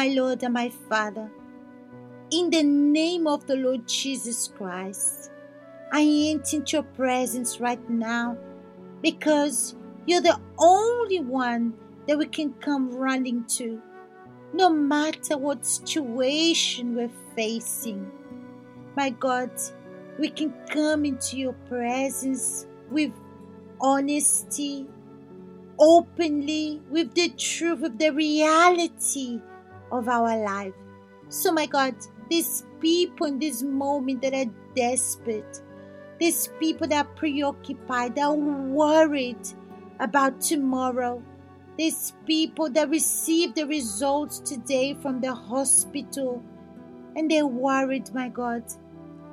my Lord and my Father, in the name of the Lord Jesus Christ, I enter into your presence right now because you're the only one that we can come running to, no matter what situation we're facing. My God, we can come into your presence with honesty, openly, with the truth, with the reality of our life. So, my God, these people in this moment that are desperate, these people that are preoccupied, that are worried about tomorrow, these people that receive the results today from the hospital and they're worried, my God.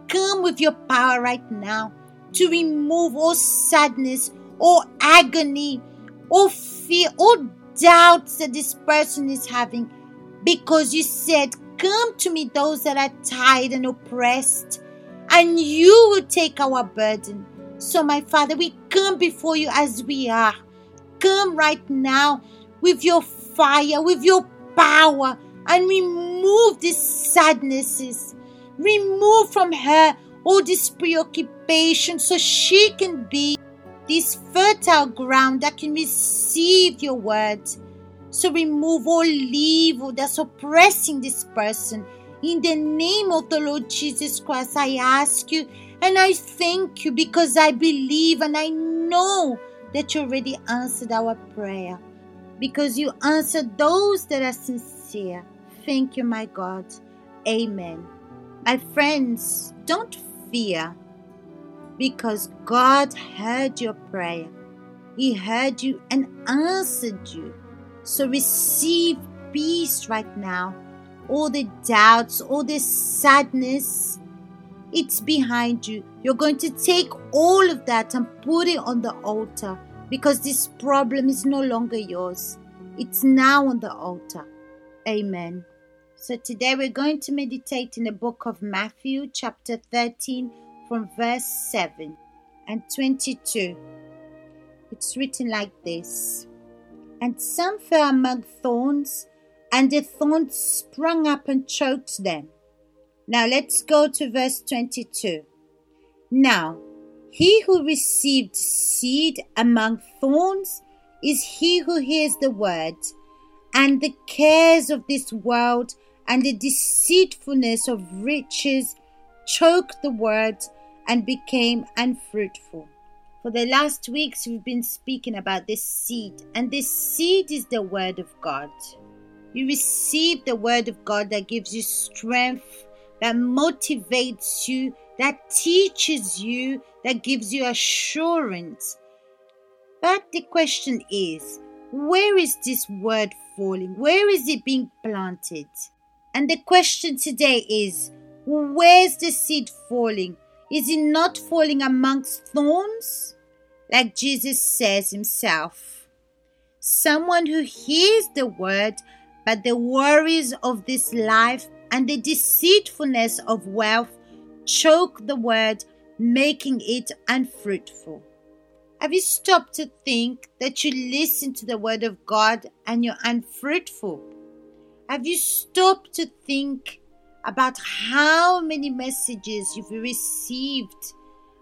Come with your power right now to remove all sadness, all agony, all fear, all doubts that this person is having. Because you said, Come to me, those that are tired and oppressed, and you will take our burden. So, my Father, we come before you as we are. Come right now with your fire, with your power, and remove these sadnesses. Remove from her all this preoccupation so she can be this fertile ground that can receive your word. So remove all evil that's oppressing this person. In the name of the Lord Jesus Christ, I ask you and I thank you because I believe and I know that you already answered our prayer. Because you answered those that are sincere. Thank you, my God. Amen. My friends, don't fear because God heard your prayer. He heard you and answered you. So receive peace right now. All the doubts, all the sadness, it's behind you. You're going to take all of that and put it on the altar because this problem is no longer yours. It's now on the altar. Amen. So today we're going to meditate in the book of Matthew, chapter 13, from verse 7 and 22. It's written like this And some fell among thorns, and the thorns sprung up and choked them. Now let's go to verse 22. Now, he who received seed among thorns is he who hears the word, and the cares of this world and the deceitfulness of riches choked the word and became unfruitful. For the last weeks, we've been speaking about this seed, and this seed is the word of God. You receive the word of God that gives you strength, that motivates you, that teaches you, that gives you assurance. But the question is, where is this word falling? Where is it being planted? And the question today is where's the seed falling? Is it not falling amongst thorns? Like Jesus says himself. Someone who hears the word, but the worries of this life and the deceitfulness of wealth choke the word, making it unfruitful. Have you stopped to think that you listen to the word of God and you're unfruitful? Have you stopped to think about how many messages you've received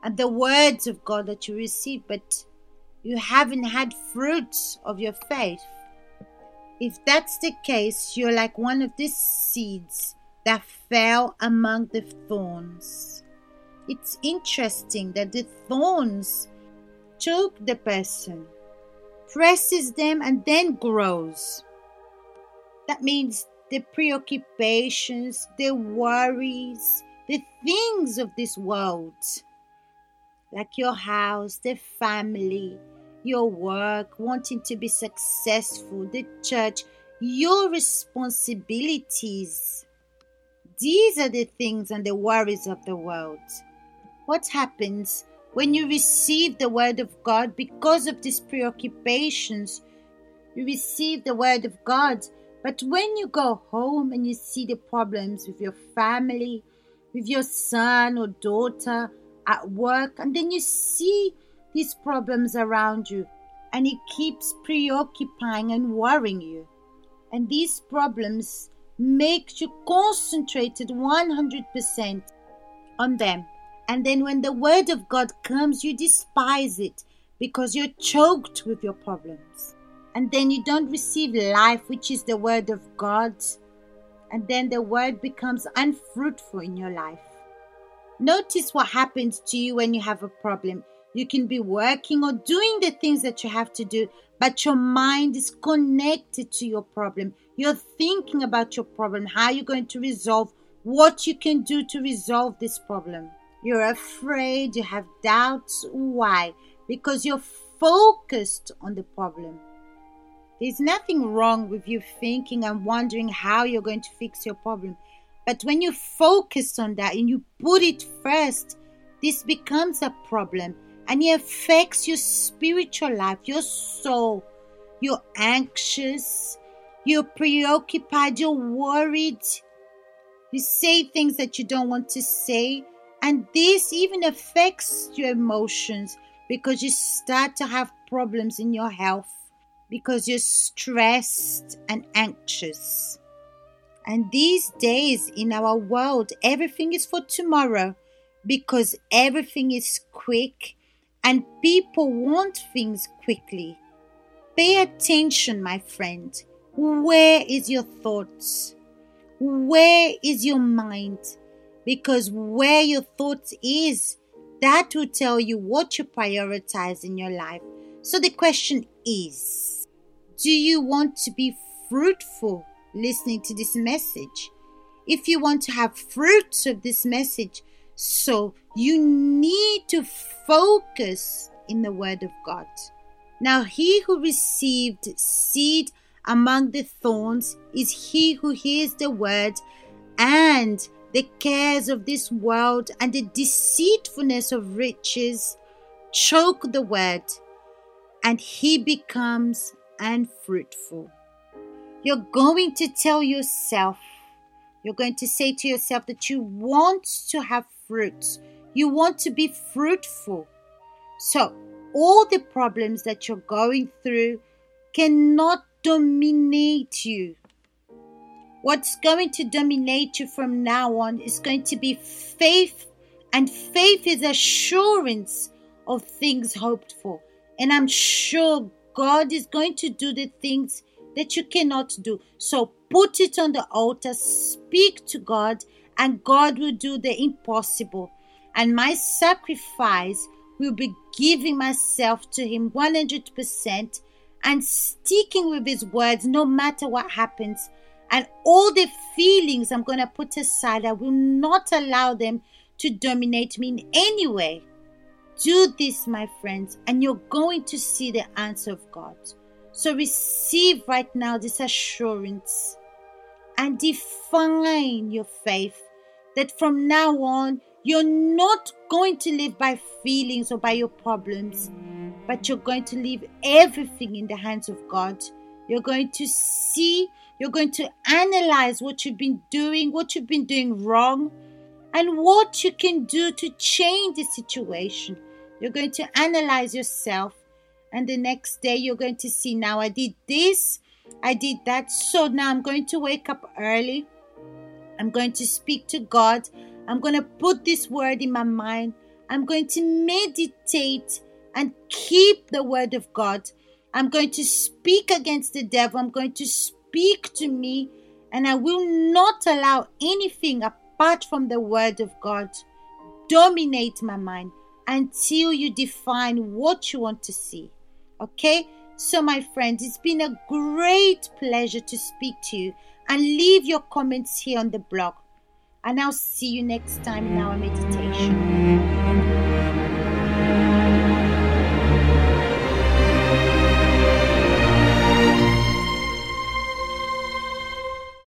and the words of God that you receive, but you haven't had fruits of your faith? If that's the case, you're like one of these seeds that fell among the thorns. It's interesting that the thorns choke the person, presses them, and then grows. That means the preoccupations, the worries, the things of this world, like your house, the family, your work, wanting to be successful, the church, your responsibilities. These are the things and the worries of the world. What happens when you receive the word of God because of these preoccupations? You receive the word of God but when you go home and you see the problems with your family, with your son or daughter at work, and then you see these problems around you, and it keeps preoccupying and worrying you. And these problems make you concentrated 100% on them. And then when the word of God comes, you despise it because you're choked with your problems. And then you don't receive life, which is the word of God. And then the word becomes unfruitful in your life. Notice what happens to you when you have a problem. You can be working or doing the things that you have to do, but your mind is connected to your problem. You're thinking about your problem, how you're going to resolve, what you can do to resolve this problem. You're afraid, you have doubts. Why? Because you're focused on the problem. There's nothing wrong with you thinking and wondering how you're going to fix your problem. But when you focus on that and you put it first, this becomes a problem and it affects your spiritual life, your soul. You're anxious, you're preoccupied, you're worried. You say things that you don't want to say, and this even affects your emotions because you start to have problems in your health because you're stressed and anxious. And these days in our world, everything is for tomorrow because everything is quick and people want things quickly. Pay attention, my friend. Where is your thoughts? Where is your mind? Because where your thoughts is, that will tell you what you prioritize in your life. So the question is, do you want to be fruitful listening to this message? If you want to have fruits of this message, so you need to focus in the Word of God. Now, he who received seed among the thorns is he who hears the word and the cares of this world and the deceitfulness of riches choke the word and he becomes unfruitful. You're going to tell yourself, you're going to say to yourself that you want to have fruits. You want to be fruitful. So, all the problems that you're going through cannot dominate you. What's going to dominate you from now on is going to be faith, and faith is assurance of things hoped for. And I'm sure God is going to do the things that you cannot do. So put it on the altar, speak to God, and God will do the impossible. And my sacrifice will be giving myself to Him 100% and sticking with His words no matter what happens. And all the feelings I'm going to put aside, I will not allow them to dominate me in any way. Do this, my friends, and you're going to see the answer of God. So receive right now this assurance and define your faith that from now on you're not going to live by feelings or by your problems, but you're going to leave everything in the hands of God. You're going to see, you're going to analyze what you've been doing, what you've been doing wrong, and what you can do to change the situation. You're going to analyze yourself, and the next day you're going to see now I did this, I did that, so now I'm going to wake up early. I'm going to speak to God. I'm going to put this word in my mind. I'm going to meditate and keep the word of God. I'm going to speak against the devil. I'm going to speak to me, and I will not allow anything apart from the word of God dominate my mind until you define what you want to see. Okay? So, my friends, it's been a great pleasure to speak to you and leave your comments here on the blog. And I'll see you next time in our meditation.